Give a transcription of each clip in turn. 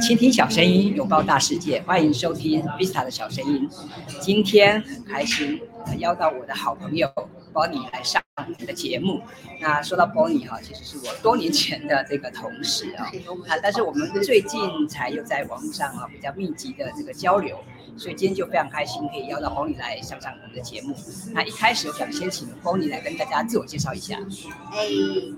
倾听小声音，拥抱大世界，欢迎收听 Vista 的小声音。今天很开心，邀到我的好朋友 Bonnie 来上我们的节目。那说到 Bonnie 哈，其实是我多年前的这个同事啊，啊，但是我们最近才有在网络上啊比较密集的这个交流。所以今天就非常开心，可以邀到 Bonnie 来上上我们的节目。那一开始我想先请 Bonnie 来跟大家自我介绍一下。哎，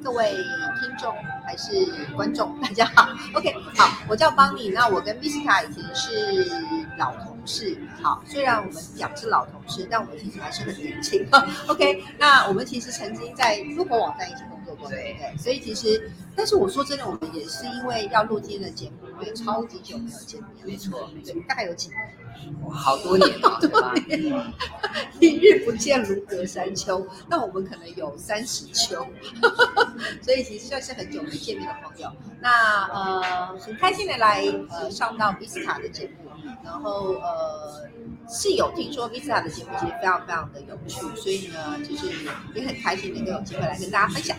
各位听众还是观众，大家好。OK，好，我叫 Bonnie，。那我跟 Vista 以前是老同同事。好，虽然我们讲是老同事，但我们其实还是很年轻。OK，那我们其实曾经在中国网站一起工作过，对不对？所以其实。但是我说真的，我们也是因为要录今天的节目，我们超级久没有见面。没错，对，大概有几年？哇，好多年，好多年，一日不见如隔三秋。那我们可能有三十秋，所以其实算是很久没见面的朋友。那呃，很开心的来呃上到 Vista 的节目，然后呃是有听说 Vista 的节目其实非常非常的有趣，所以呢，就是也很开心能够有机会来跟大家分享。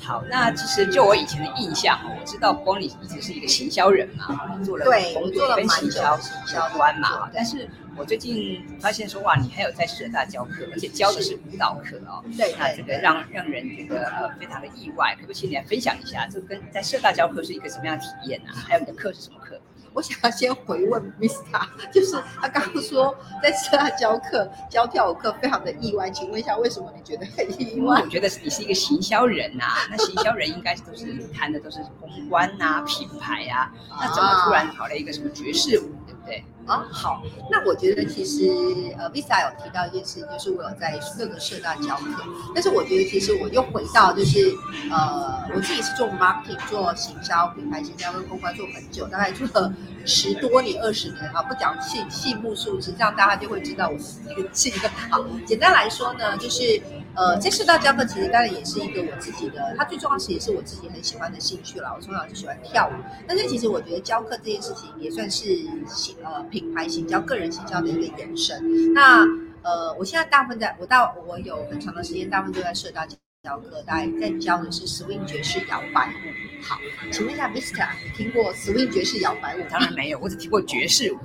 好，那其实就我以前的印象，我知道 Bonnie 一直是一个行销人嘛，做了工作跟行销相关嘛。但是我最近发现说，哇，你还有在社大教课，而且教的是舞蹈课哦。对，那这个让让人这个呃非常的意外，可不可以请你来分享一下，这跟在社大教课是一个什么样的体验啊？还有你的课是什么课？我想要先回问 Mr，就是他刚刚说在社大教课教跳舞课非常的意外，请问一下为什么你觉得很意外？我觉得你是一个行销人呐，那行销人应该都是谈的都是公关呐、品牌啊，那怎么突然跑了一个什么爵士舞？对不对啊，好，那我觉得其实呃，Visa 有提到一件事情，就是我有在各个社大教课，但是我觉得其实我又回到就是呃，我自己是做 marketing 做行销、品牌行销跟公关做很久，大概做了十多年、二十年啊，不讲细细目数字，这样大家就会知道我那个记个好。简单来说呢，就是。呃，这社大教课其实当然也是一个我自己的，它最重要是也是我自己很喜欢的兴趣了。我从小就喜欢跳舞，但是其实我觉得教课这件事情也算是行呃品牌行销、个人行销的一个延伸。那呃，我现在大部分在我到我有很长的时间，大部分都在社交教。教课大概在教的是 swing 爵士摇摆舞。好，请问一下 Vista，听过 swing 爵士摇摆舞？当然没有，我只听过爵士舞。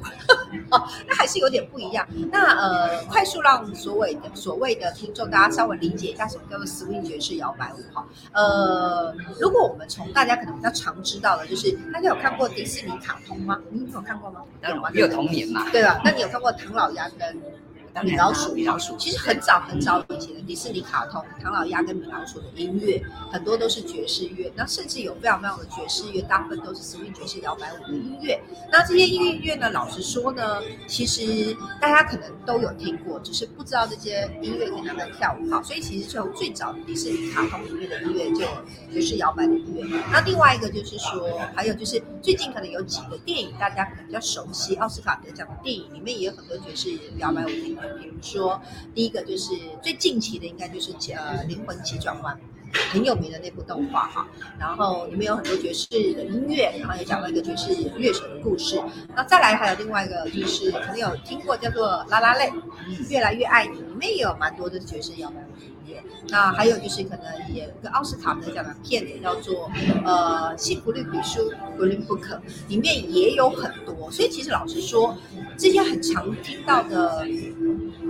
哦，那还是有点不一样。那呃，快速让所谓的所谓的听众大家稍微理解一下什么叫做 swing 爵士摇摆舞。哈，呃，如果我们从大家可能比较常知道的，就是大家有看过迪士尼卡通吗？你有看过吗？当然，没有童年嘛。对吧？那你有看过唐老鸭跟？米老鼠，米老鼠，其实很早很早以前的迪士尼卡通，唐老鸭跟米老鼠的音乐很多都是爵士乐，那甚至有非常非常的爵士乐，大部分都是 swing 爵士摇摆舞的音乐。那这些音乐呢，老实说呢，其实大家可能都有听过，只是不知道这些音乐可以拿来跳舞。好，所以其实从最早的迪士尼卡通里面的音乐就爵士摇摆的音乐。那另外一个就是说，还有就是最近可能有几个电影大家可能比较熟悉，奥斯卡得奖的电影里面也有很多爵士摇摆舞的音乐。比如说，第一个就是最近期的，应该就是呃《灵魂急转弯》，很有名的那部动画哈。然后里面有很多爵士的音乐，然后也讲了一个爵士乐手的故事。那再来还有另外一个，就是可能有听过叫做《拉拉泪》，越来越爱你，里面也有蛮多的爵士摇滚音乐。那还有就是可能也个奥斯卡得奖的片子叫做呃《幸福绿皮书》（Green Book），里面也有很多。所以其实老实说，这些很常听到的。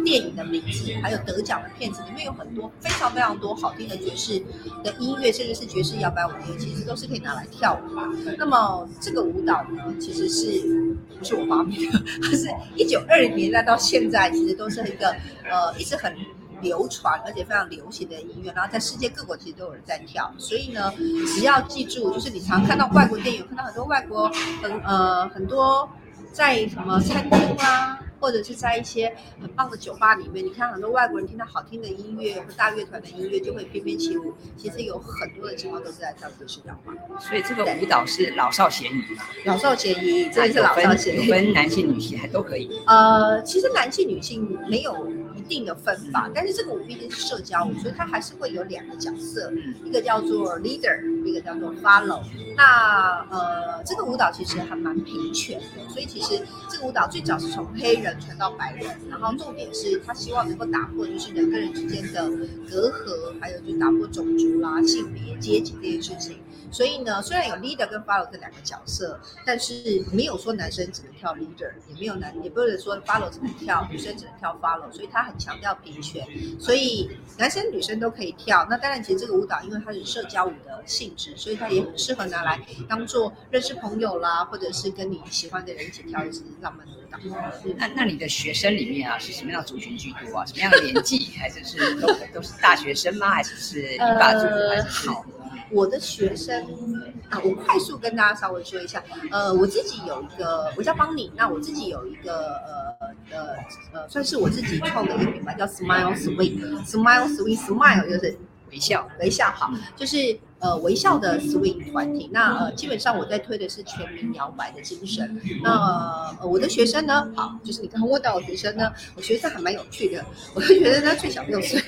电影的名字，还有得奖的片子，里面有很多非常非常多好听的爵士的音乐，甚至是爵士摇摆舞，其实都是可以拿来跳舞。那么这个舞蹈呢，其实是不是我发明的？它是一九二零年代到现在，其实都是一个呃一直很流传而且非常流行的音乐，然后在世界各国其实都有人在跳。所以呢，只要记住，就是你常看到外国电影，看到很多外国很呃很多在什么餐厅啊。或者是在一些很棒的酒吧里面，你看很多外国人听到好听的音乐和大乐团的音乐，就会翩翩起舞。其实有很多的情况都是在跳爵士摇滚。所以这个舞蹈是老少咸宜嘛？老少咸宜，这也是老少咸宜，分男性女性还都可以。呃，其实男性女性没有一定的分法，但是这个舞毕竟是社交舞，所以它还是会有两个角色，一个叫做 leader，一个叫做 follow。那呃，这这个舞蹈其实还蛮平权的，所以其实这个舞蹈最早是从黑人传到白人，然后重点是他希望能够打破就是人跟人之间的隔阂，还有就打破种族啦、性别、阶级这些事情。所以呢，虽然有 leader 跟 follow 这两个角色，但是没有说男生只能跳 leader，也没有男，也不是说 follow 只能跳，女生只能跳 follow，所以他很强调平权，所以男生女生都可以跳。那当然，其实这个舞蹈因为它是社交舞的性质，所以它也很适合拿来当做认识朋友啦，或者是跟你喜欢的人一起跳一支浪漫的舞蹈。那那你的学生里面啊，是什么样的族群居多啊？什么样的年纪？还是是都都是大学生吗？还是是一把族？还是好？我的学生啊，我快速跟大家稍微说一下，呃，我自己有一个，我叫邦尼，那我自己有一个呃呃呃，算是我自己创的一个品牌，叫 Smile Sweet，Smile Sweet，Smile 就是微笑，微笑好，就是呃微笑的 Swing 团体。那呃基本上我在推的是全民摇摆的精神。那呃我的学生呢，好，就是你刚刚问到我学生呢，我学生还蛮有趣的，我的学生呢最小六岁，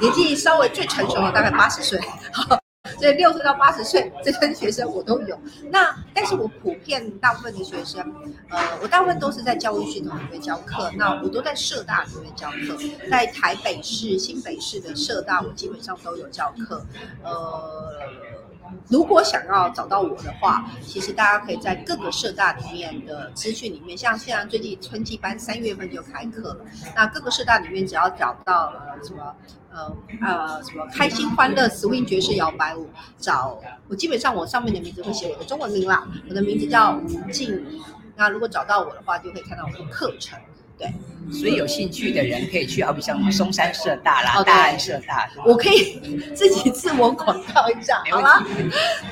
年纪稍微最成熟的大概八十岁，好。所以六岁到八十岁这些学生我都有。那但是我普遍大部分的学生，呃，我大部分都是在教育系统里面教课。那我都在社大里面教课，在台北市、新北市的社大，我基本上都有教课。呃。如果想要找到我的话，其实大家可以在各个社大里面的资讯里面，像现在最近春季班三月份就开课了，那各个社大里面只要找到呃什么呃呃什么开心欢乐 swing 爵士摇摆舞，找我基本上我上面的名字会写我的中文名啦，我的名字叫吴静怡。那如果找到我的话，就可以看到我的课程。对，所以有兴趣的人可以去，好比像松山社大啦、大安社大，我可以自己自我广告一下，好吗？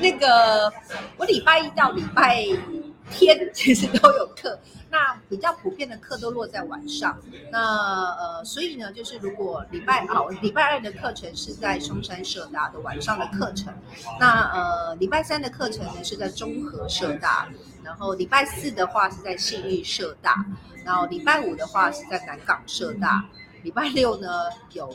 那个我礼拜一到礼拜天其实都有课，那比较普遍的课都落在晚上。那呃，所以呢，就是如果礼拜啊，礼拜二的课程是在松山社大的晚上的课程，那呃，礼拜三的课程呢是在中和社大，然后礼拜四的话是在信义社大。然后礼拜五的话是在南港社大，礼拜六呢有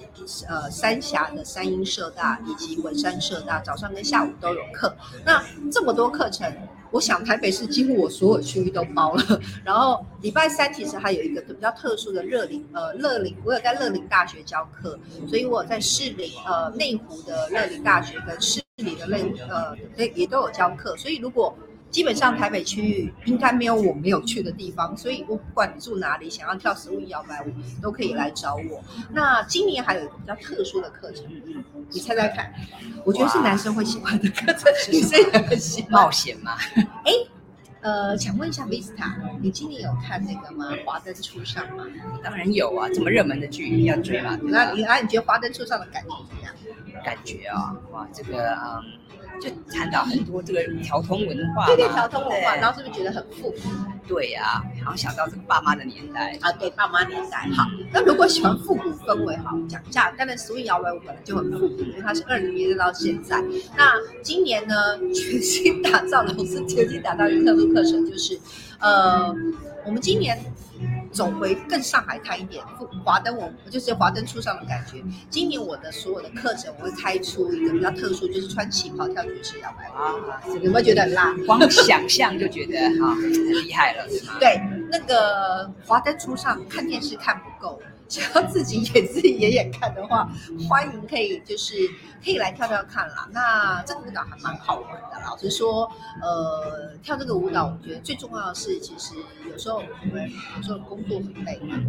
呃三峡的三英社大以及文山社大，早上跟下午都有课。那这么多课程，我想台北市几乎我所有区域都包了。然后礼拜三其实还有一个比较特殊的热林呃乐林，我有在乐林大学教课，所以我在市林呃内湖的乐林大学跟市里的内呃也也都有教课，所以如果基本上台北区域应该没有我没有去的地方，所以我不管你住哪里，想要跳十五摇摆舞都可以来找我。那今年还有一个比较特殊的课程，你猜猜看？我觉得是男生会喜欢的课程，女生也很喜欢。冒险吗？哎，呃，想问一下 Vista，你今年有看那个吗？华灯初上吗？当然有啊，这么热门的剧一定要追嘛。那你那你觉得华灯初上的感觉怎么样？感觉啊，哇，这个嗯。就谈到很多这个调通文化，对对，调通文化，然后是不是觉得很复古？对呀，然后想到这个爸妈的年代啊，对，爸妈年代。好，那如果喜欢复古氛围，好讲一下。当然，swing 摇摆舞本来就很复古，因为它是二零年到现在。那今年呢，全新打造，老师全新打造一个特殊课程，就是呃，我们今年。走回更上海滩一点，华灯我就是华灯初上的感觉。今年我的所有的课程，我会开出一个比较特殊，就是穿旗袍跳爵士摇摆啊，有没有觉得很辣？光想象就觉得哈很厉害了，是吗？对，那个华灯初上，看电视看不够。想要自己演自己演演看的话，欢迎可以就是可以来跳跳看啦。那这个舞蹈还蛮好玩的。老实说，呃，跳这个舞蹈，我觉得最重要的是，其实有时候我们有时候工作很累嘛，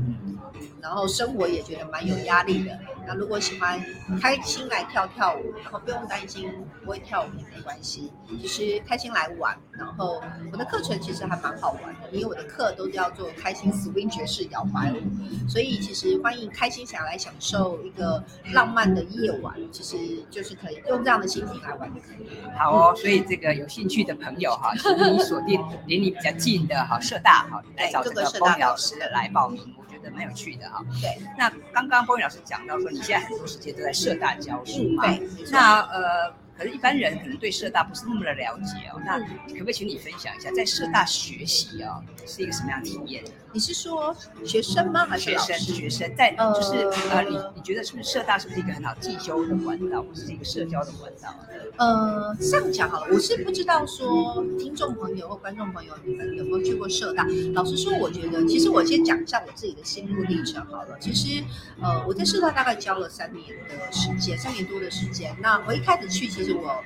然后生活也觉得蛮有压力的。那如果喜欢开心来跳跳舞，然后不用担心不会跳舞也没关系，其实开心来玩。然后我的课程其实还蛮好玩的，因为我的课都叫做开心 swing 爵士摇摆舞，所以其实。欢迎开心想来享受一个浪漫的夜晚，其实就是可以用这样的心情来玩就可以。好哦，所以这个有兴趣的朋友哈，请你锁定离你比较近的哈社大哈，来找这个波宇老师来报名，我觉得蛮有趣的哈。对，那刚刚波宇老师讲到说，你现在很多时间都在社大教书嘛？对，那呃。可是，一般人可能对社大不是那么的了解哦。那可不可以请你分享一下，在社大学习哦，是一个什么样的体验？你是说学生吗？还是学生？学生在就是呃，你你觉得是不是社大是不是一个很好进修的管道，或者是一个社交的管道？呃，这样讲好了，我是不知道说听众朋友或观众朋友你们有没有去过社大。老实说，我觉得其实我先讲一下我自己的心路历程好了。其实呃，我在社大大概教了三年的时间，三年多的时间。那我一开始去，其实我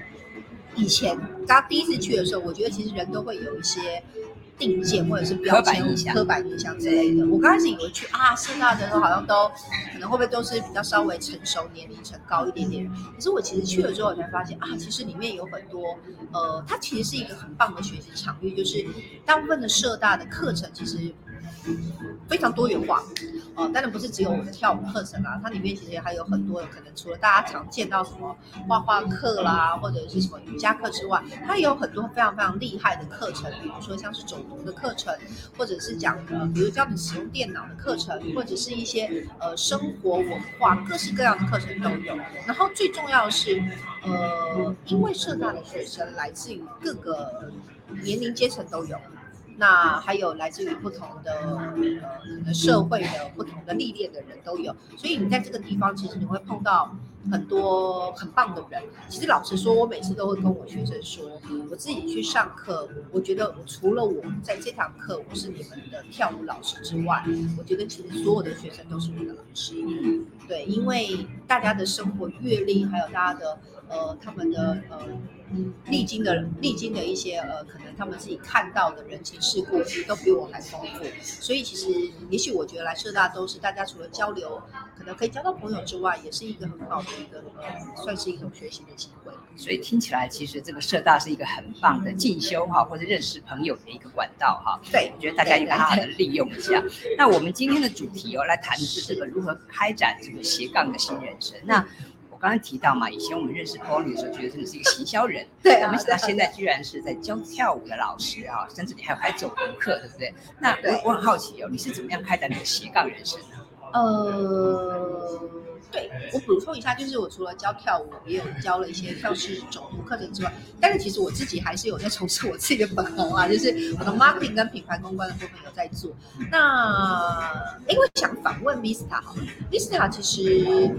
以前刚第一次去的时候，我觉得其实人都会有一些定见或者是标签、刻板印象之类的。我刚开始以为去啊，社大的人好像都可能会不会都是比较稍微成熟、年龄层高一点点。可是我其实去了之后，才发现啊，其实里面有很多呃，它其实是一个很棒的学习场域，就是大部分的社大的课程其实。非常多元化，哦，当然不是只有我们跳舞课程啦，它里面其实还有很多可能，除了大家常见到什么画画课啦，或者是什么瑜伽课之外，它也有很多非常非常厉害的课程，比如说像是走读的课程，或者是讲呃，比如教你使用电脑的课程，或者是一些呃生活文化各式各样的课程都有。然后最重要的是，呃，因为社大的学生来自于各个年龄阶层都有。那还有来自于不同的呃社会的不同的历练的人都有，所以你在这个地方，其实你会碰到很多很棒的人。其实老实说，我每次都会跟我学生说，我自己去上课，我觉得除了我在这堂课我是你们的跳舞老师之外，我觉得其实所有的学生都是我的老师。对，因为大家的生活阅历，还有大家的呃他们的呃。历经的历经的一些呃，可能他们自己看到的人情世故都比我还丰富，所以其实也许我觉得来社大都是大家除了交流，可能可以交到朋友之外，也是一个很好的一个呃，算是一种学习的机会。所以听起来其实这个社大是一个很棒的进修哈，或者认识朋友的一个管道哈。对，我觉得大家应该好好的利用一下。那我们今天的主题哦，来谈的是这个如何开展这个斜杠的新人生。那刚才提到嘛，以前我们认识 Bonnie 的时候，觉得真的是一个行销人，对啊，没想到现在居然是在教跳舞的老师啊，甚至你还有还走读课，对不对？那我我很好奇哦，你是怎么样开展你的斜杠人生呢？呃，对我补充一下，就是我除了教跳舞，也有教了一些跳式走读课程之外，但是其实我自己还是有在从事我自己的本行啊，就是我的 marketing 跟品牌公关的部分有在做。那因为想访问 Vista 哈，Vista 其实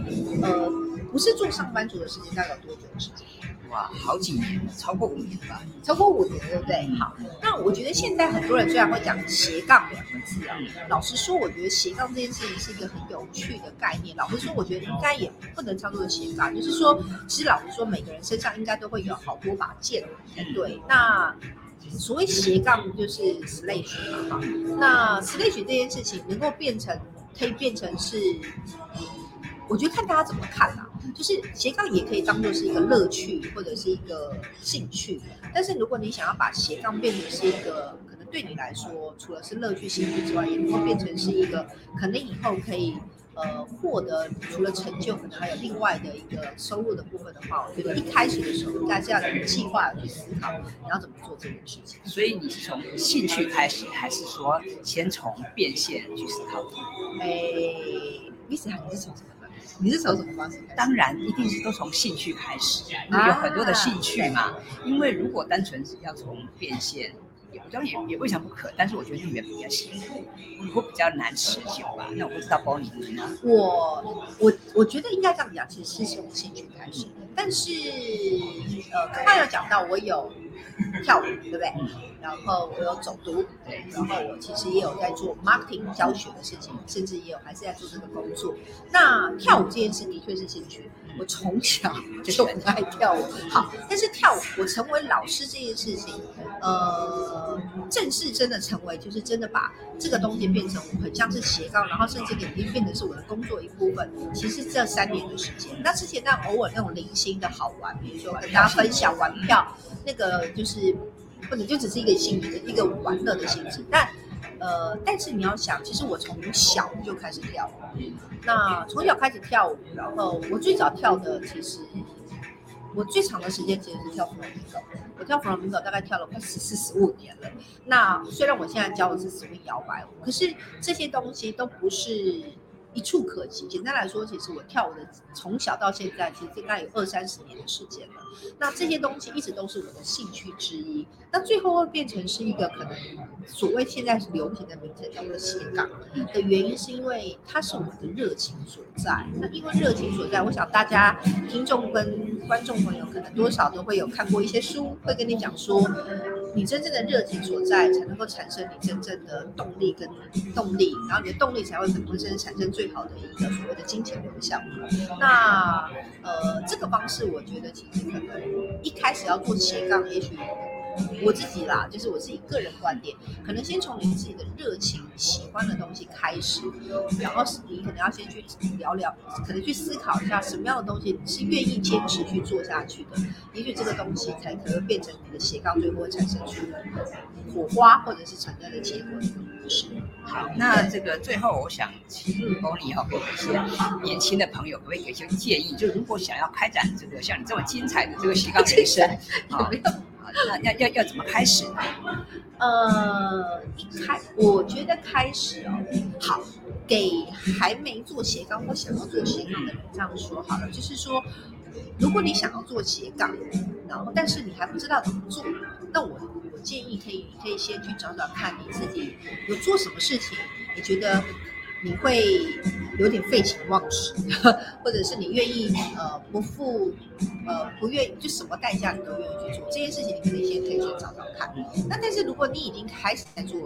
呃。不是做上班族的时间，大概有多久的时间？哇，好几年，超过五年吧。超过五年，对不对？好，那我觉得现在很多人虽然会讲斜杠两个字啊，老实说，我觉得斜杠这件事情是一个很有趣的概念。老实说，我觉得应该也不能叫做斜杠，就是说，其实老实说，每个人身上应该都会有好多把剑。对，那所谓斜杠就是 slash 嘛。那 slash 这件事情能够变成，可以变成是。我觉得看大家怎么看啦，就是斜杠也可以当做是一个乐趣或者是一个兴趣，但是如果你想要把斜杠变成是一个可能对你来说除了是乐趣兴趣之外，也能够变成是一个可能以后可以呃获得除了成就，可能还有另外的一个收入的部分的话，我觉得一开始的时候应该是要有计划去思考你要怎么做这件事情。所以你是从兴趣开始，还是说先从变现去思考？诶，你是还是从什么？你是从什么方式？当然，一定是都从兴趣开始，有很多的兴趣嘛。因为如果单纯是要从变现，也不叫也也未尝不可。但是我觉得那边比较辛苦，会比较难持久吧。那我不知道包你呢？我我我觉得应该这样讲，其实是从兴趣开始。但是呃，刚刚有讲到我有 跳舞，对不对？然后我有走读，对，然后我其实也有在做 marketing 教学的事情，甚至也有还是在做这个工作。那跳舞这件事的确是兴趣，我从小就很爱跳舞。好，但是跳舞我成为老师这件事情，呃，正式真的成为就是真的把这个东西变成很像是斜杠，然后甚至已经变成是我的工作一部分。其实这三年的时间，那之前那偶尔那种零星的好玩，比如说跟大家分享玩票，那个就是。或者就只是一个性质的一个玩乐的性质，但呃，但是你要想，其实我从小就开始跳舞，那从小开始跳舞，然后我最早跳的其实我最长的时间其实是跳弗朗明哥，我跳弗朗明哥大概跳了快十四十五年了。那虽然我现在教的是所谓摇摆舞，可是这些东西都不是一触可及。简单来说，其实我跳舞的从小到现在，其实大概有二三十年的时间了。那这些东西一直都是我的兴趣之一。那最后会变成是一个可能所谓现在是流行的名称叫做斜杠的原因，是因为它是我的热情所在。那因为热情所在，我想大家听众跟观众朋友可能多少都会有看过一些书，会跟你讲说，你真正的热情所在，才能够产生你真正的动力跟动力，然后你的动力才会可能真正产生最好的一个所谓的金钱流向。那呃，这个方式我觉得其实可能一开始要做斜杠，也许。我自己啦，就是我自己个人观点，可能先从你自己的热情、喜欢的东西开始，然后你可能要先去聊聊，可能去思考一下什么样的东西是愿意坚持去做下去的，也许这个东西才可能变成你的斜杠，最后会产生出火花或者是成功的结果。是。好，那这个最后我想请 Bonnie 哈，给一些年轻的朋友，可不可以给一些建议？就如果想要开展这个像你这么精彩的这个斜杠人生，啊。要要要怎么开始呢？呃，一开，我觉得开始哦，好，给还没做斜杠或想要做斜杠的人这样说好了，就是说，如果你想要做斜杠，然后但是你还不知道怎么做，那我我建议可以你可以先去找找看你自己有做什么事情，你觉得。你会有点废寝忘食，或者是你愿意呃不付呃不愿意就什么代价你都愿意去做这件事情，你可以先可以去找找看。那但是如果你已经开始在做，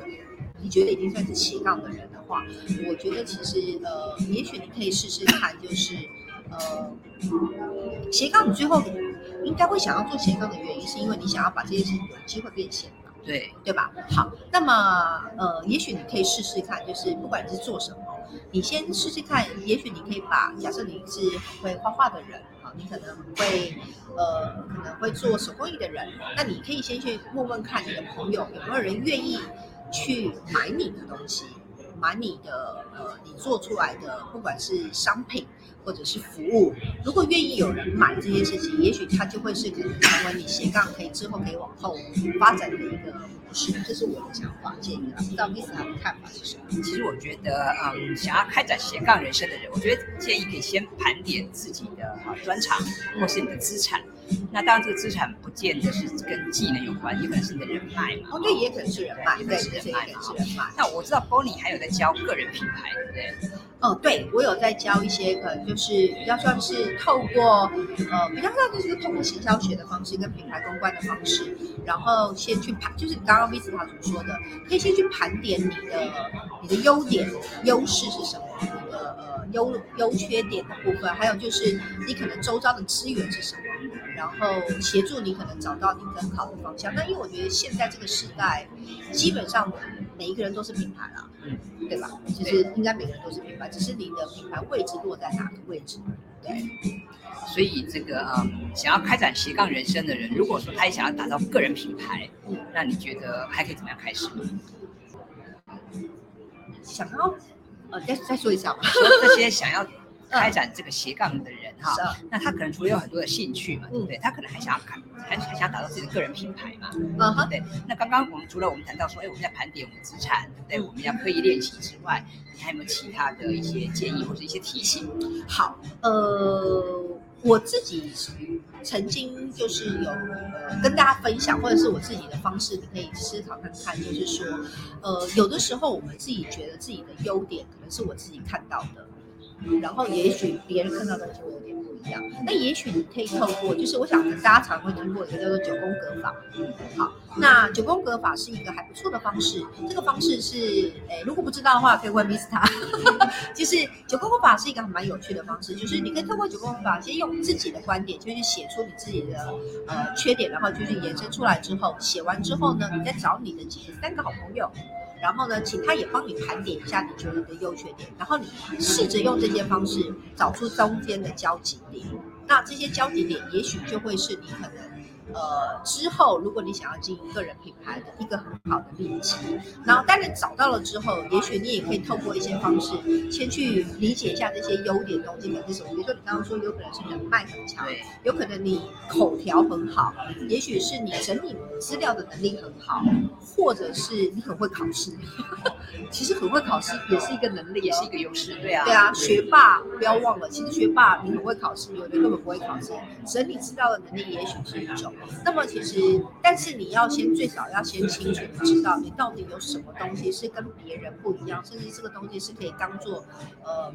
你觉得已经算是斜杠的人的话，我觉得其实呃也许你可以试试看，就是呃斜杠你最后应该会想要做斜杠的原因，是因为你想要把这件事情有机会变现。对对吧？好，那么呃，也许你可以试试看，就是不管你是做什么，你先试试看。也许你可以把，假设你是很会画画的人，啊，你可能会呃，可能会做手工艺的人，那你可以先去问问看你的朋友有没有人愿意去买你的东西。买你的呃，你做出来的不管是商品或者是服务，如果愿意有人买这些事情，也许它就会是可能成为你斜杠可以之后可以往后发展的一个模式。这是我的想法建议啊，不知道 Miss 他的看法是什么？其实我觉得，嗯，想要开展斜杠人生的人，我觉得建议可以先盘点自己的啊专长或是你的资产。那当然，这个资产不见得是跟技能有关，也可能是你的人脉嘛。哦，对，也可能是人脉，对也可能是人脉嘛。那我知道 Bonnie 还有在教个人品牌，对不对？哦，对，我有在教一些，可能就是比较算是透过呃，比较算就是透过行销学的方式跟品牌公关的方式，然后先去盘，就是刚刚 Vista 所说的，可以先去盘点你的你的优点、优势是什么，你的呃优优缺点的部分，还有就是你可能周遭的资源是什么。然后协助你可能找到你更好的方向。那因为我觉得现在这个时代，基本上每一个人都是品牌啦，嗯，对吧？其实应该每个人都是品牌，只是你的品牌位置落在哪个位置。对。所以这个啊，想要开展斜杠人生的人，如果说他也想要打造个人品牌，嗯，那你觉得还可以怎么样开始？想要呃，再再说一下吧。这些想要。开展这个斜杠的人哈，那他可能除了有很多的兴趣嘛，对不对？他可能还想要看，还还想打造自己的个人品牌嘛，嗯对。那刚刚我们除了我们谈到说，哎，我们在盘点我们资产，对，我们要刻意练习之外，你还有没有其他的一些建议或者一些提醒？好，呃，我自己曾经就是有跟大家分享，或者是我自己的方式，你可以思考看看，就是说，呃，有的时候我们自己觉得自己的优点，可能是我自己看到的。然后也许别人看到的就有点不一样。那也许你可以透过，就是我想大家常会听过一个叫做九宫格法。好，那九宫格法是一个还不错的方式。这个方式是，诶，如果不知道的话，可以问 Mister。就是九宫格法是一个还蛮有趣的方式，就是你可以透过九宫格法，先用自己的观点，就是写出你自己的呃缺点，然后就是延伸出来之后，写完之后呢，你再找你的几三个好朋友。然后呢，请他也帮你盘点一下你觉得的优缺点，然后你试着用这些方式找出中间的交集点。那这些交集点，也许就会是你可能呃，之后如果你想要经营个人品牌的一个很好的利器。然后，当然找到了之后，也许你也可以透过一些方式，先去理解一下这些优点东西可能是什么。比如说你刚刚说，有可能是人脉很强，对，有可能你口条很好，也许是你整理资料的能力很好，或者是你很会考试。其实很会考试也是一个能力、哦，也是一个优势，对啊，对啊，学霸不要忘了，其实学霸你很会考试，有的根本不会考试，整理资料的能力也许是一种。那么其实，但是你要先最少要先清楚的知道你到底有什么东西是跟别人不一样，甚至这个东西是可以当做呃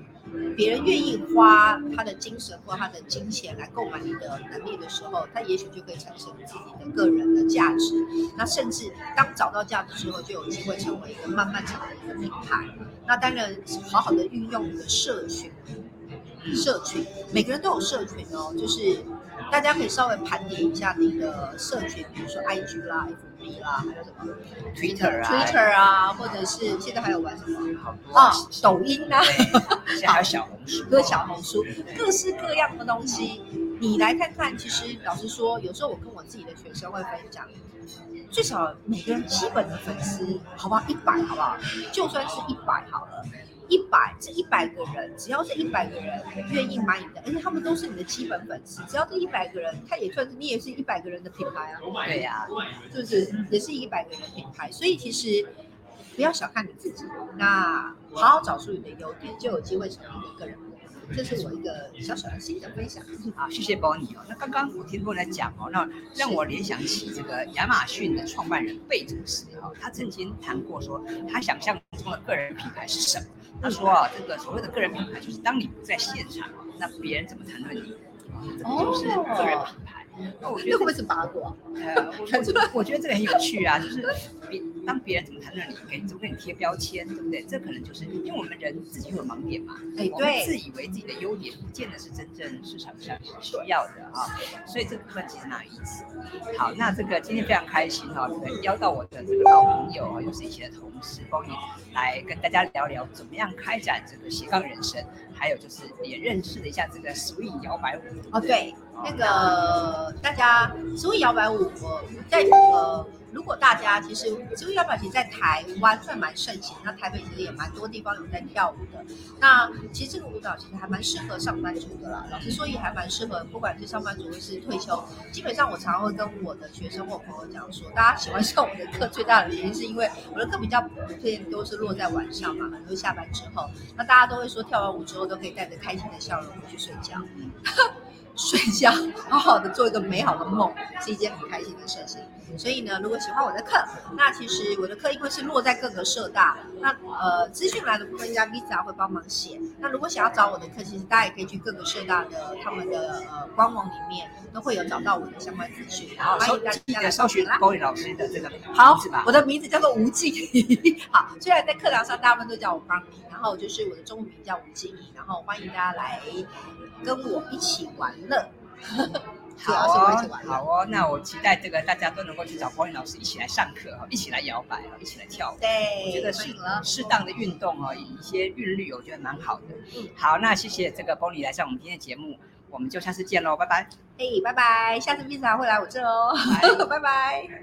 别人愿意花他的精神或他的金钱来购买你的能力的时候，他也许就可以产生自己的个人的价值。那甚至当找到价值之后，就有机会成为一个慢慢成为一个品牌。那当然，好好的运用你的社群，社群每个人都有社群哦，就是大家可以稍微盘点一下你的社群，比如说 IG 啦、FB 啦，还有什么 Twitter 啊 Twitter 啊，或者是现在还有玩什么啊，抖音啊，还有小红书，各小红书，各式各样的东西，你来看看。其实老实说，有时候我跟我自己的学生会分享，最少每个人基本的粉丝，好不好？一百，好不好？就算是一百好了，一百这一百个人，只要这一百个人愿意买你的，而且他们都是你的基本粉丝，只要这一百个人，他也算是你也是一百个人的品牌啊，对呀、是不是？也是一百个人的品牌，所以其实不要小看你自己，那好好找出你的优点，就有机会成为你的个人。这是我一个小小的心得分享。好，谢谢 Bonnie 哦。那刚刚我听 Bonnie 讲哦，那让我联想起这个亚马逊的创办人贝佐斯哦，他曾经谈过说，他想象中的个人品牌是什么？他说啊，这个所谓的个人品牌，就是当你不在现场，那别人怎么谈论你，这就是个人品牌。那我觉得那会不会是八卦？呃，我我我觉得这个很有趣啊，就是别当别人怎么谈论你，给怎么给你贴标签，对不对？这可能就是因为我们人自己有盲点嘛，哎，我们自，以为自己的优点，不见得是真正市场上需要的啊，所以这部分其实蛮有意思。好，那这个今天非常开心哈、这个邀到我的这个老朋友啊，又是以前的同事，帮你来跟大家聊聊怎么样开展这个斜杠人生，还有就是也认识了一下这个 swing 摇摆舞。哦对，哦那个大家所谓摇摆舞，我在呃，如果大家其实所谓摇摆其实在台湾算蛮盛行，那台北其实也蛮多地方有在跳舞的。那其实这个舞蹈其实还蛮适合上班族的啦，老实说也还蛮适合，不管是上班族或是退休。基本上我常常会跟我的学生或朋友讲说，大家喜欢上我的课最大的原因是因为我的课比较普遍都是落在晚上嘛，很多下班之后，那大家都会说跳完舞之后都可以带着开心的笑容回去睡觉。睡觉，好好的做一个美好的梦，是一件很开心的事情。所以呢，如果喜欢我的课，那其实我的课因为是落在各个社大，那呃资讯栏的部分应该 Visa 会帮忙写。那如果想要找我的课，其实大家也可以去各个社大的他们的呃官网里面都会有找到我的相关资讯。好，搜欢迎大家来得搜寻啦。Bonnie 老师的这个好我。的名字叫做吴静怡。好，虽然在课堂上大部分都叫我 Bonnie，然后就是我的中文名叫吴静怡，然后欢迎大家来跟我一起玩乐。主要是我一起哦玩，好哦，那我期待这个大家都能够去找 Bonnie 老师一起来上课哈，一起来摇摆哈，一起来跳舞。对，我觉得适欢迎了。适当的运动哦，一些韵律，我觉得蛮好的。嗯好，那谢谢这个 Bonnie 来上我们今天的节目，我们就下次见喽，拜拜。哎，拜拜，下次 Visa 会来我这哦，拜 拜。